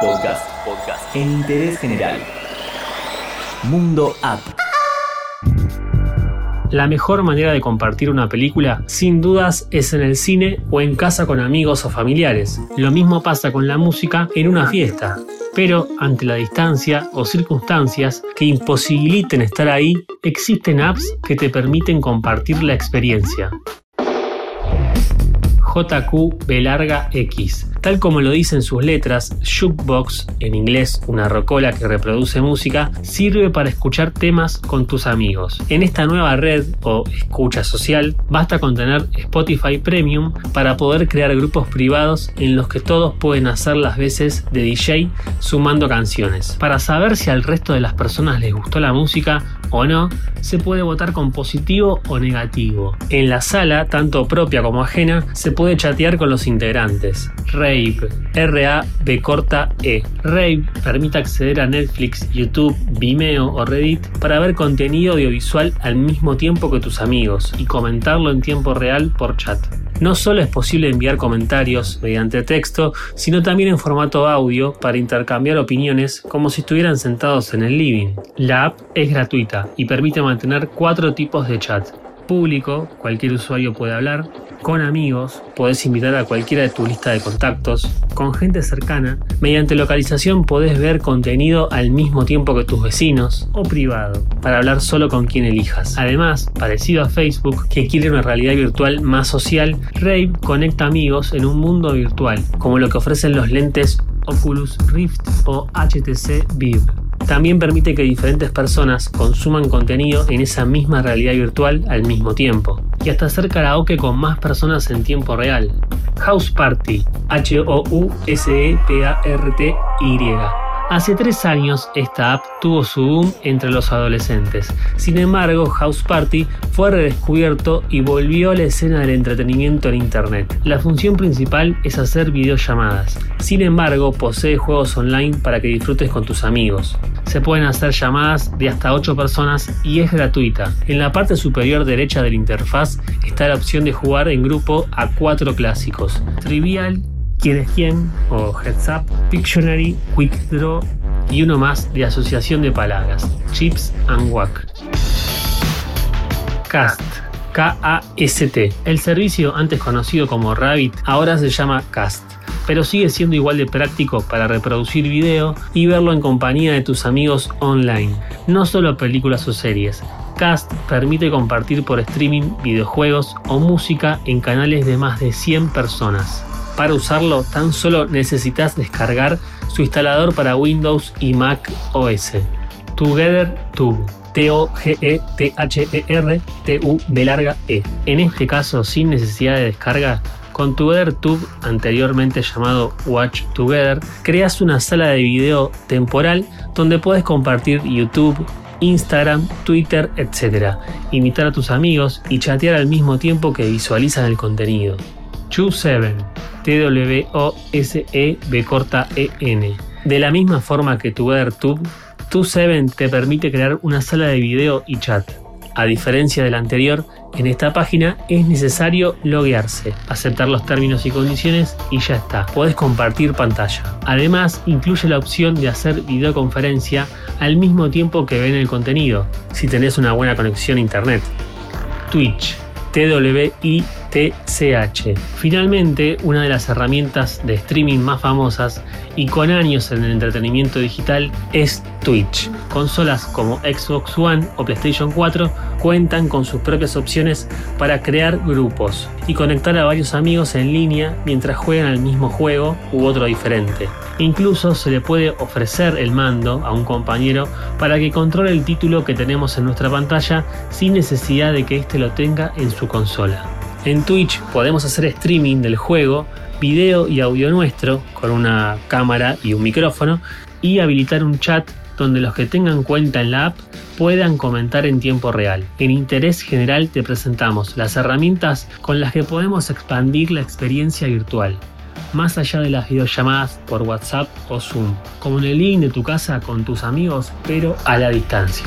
Podcast. Podcast. En interés general. Mundo App. La mejor manera de compartir una película, sin dudas, es en el cine o en casa con amigos o familiares. Lo mismo pasa con la música en una fiesta. Pero ante la distancia o circunstancias que imposibiliten estar ahí, existen apps que te permiten compartir la experiencia. JQ B larga X. Tal como lo dicen sus letras, Jukebox, en inglés una rocola que reproduce música, sirve para escuchar temas con tus amigos. En esta nueva red o escucha social, basta con tener Spotify Premium para poder crear grupos privados en los que todos pueden hacer las veces de DJ sumando canciones. Para saber si al resto de las personas les gustó la música, o no, se puede votar con positivo o negativo. En la sala, tanto propia como ajena, se puede chatear con los integrantes. Rave, R-A-B corta E. Rave permite acceder a Netflix, YouTube, Vimeo o Reddit para ver contenido audiovisual al mismo tiempo que tus amigos y comentarlo en tiempo real por chat. No solo es posible enviar comentarios mediante texto, sino también en formato audio para intercambiar opiniones como si estuvieran sentados en el living. La app es gratuita y permite mantener cuatro tipos de chat. Público, cualquier usuario puede hablar, con amigos, podés invitar a cualquiera de tu lista de contactos, con gente cercana, mediante localización podés ver contenido al mismo tiempo que tus vecinos o privado, para hablar solo con quien elijas. Además, parecido a Facebook, que quiere una realidad virtual más social, Rave conecta amigos en un mundo virtual, como lo que ofrecen los lentes Oculus Rift o HTC Vive. También permite que diferentes personas consuman contenido en esa misma realidad virtual al mismo tiempo. Y hasta hacer karaoke con más personas en tiempo real. House Party, H-O-U-S-E-P-A-R-T-Y Hace tres años esta app tuvo su boom entre los adolescentes. Sin embargo, House Party fue redescubierto y volvió a la escena del entretenimiento en Internet. La función principal es hacer videollamadas. Sin embargo, posee juegos online para que disfrutes con tus amigos. Se pueden hacer llamadas de hasta 8 personas y es gratuita. En la parte superior derecha de la interfaz está la opción de jugar en grupo a cuatro clásicos. Trivial, quién es quién, o Heads Up, Pictionary, Quick Draw y uno más de asociación de palabras, Chips and Wack. Cast. K-A-S-T. El servicio antes conocido como Rabbit ahora se llama Cast, pero sigue siendo igual de práctico para reproducir video y verlo en compañía de tus amigos online, no solo películas o series. Cast permite compartir por streaming videojuegos o música en canales de más de 100 personas. Para usarlo tan solo necesitas descargar su instalador para Windows y Mac OS. TogetherTube. T-O-G-E-T-H-E-R-T-U B larga E. En este caso, sin necesidad de descarga, con TogetherTube, anteriormente llamado Watch Together, creas una sala de video temporal donde puedes compartir YouTube, Instagram, Twitter, etc. Invitar a tus amigos y chatear al mismo tiempo que visualizan el contenido. Choo7 T-W-O-S-E-B E-N. De la misma forma que tu TubeTube, 7 te permite crear una sala de video y chat. A diferencia del anterior, en esta página es necesario loguearse, aceptar los términos y condiciones y ya está. Puedes compartir pantalla. Además, incluye la opción de hacer videoconferencia al mismo tiempo que ven el contenido, si tenés una buena conexión a internet. Twitch, TWI TCH. Finalmente, una de las herramientas de streaming más famosas y con años en el entretenimiento digital es Twitch. Consolas como Xbox One o PlayStation 4 cuentan con sus propias opciones para crear grupos y conectar a varios amigos en línea mientras juegan al mismo juego u otro diferente. Incluso se le puede ofrecer el mando a un compañero para que controle el título que tenemos en nuestra pantalla sin necesidad de que éste lo tenga en su consola. En Twitch podemos hacer streaming del juego, video y audio nuestro con una cámara y un micrófono y habilitar un chat donde los que tengan cuenta en la app puedan comentar en tiempo real. En Interés General te presentamos las herramientas con las que podemos expandir la experiencia virtual, más allá de las videollamadas por WhatsApp o Zoom, como en el link de tu casa con tus amigos, pero a la distancia.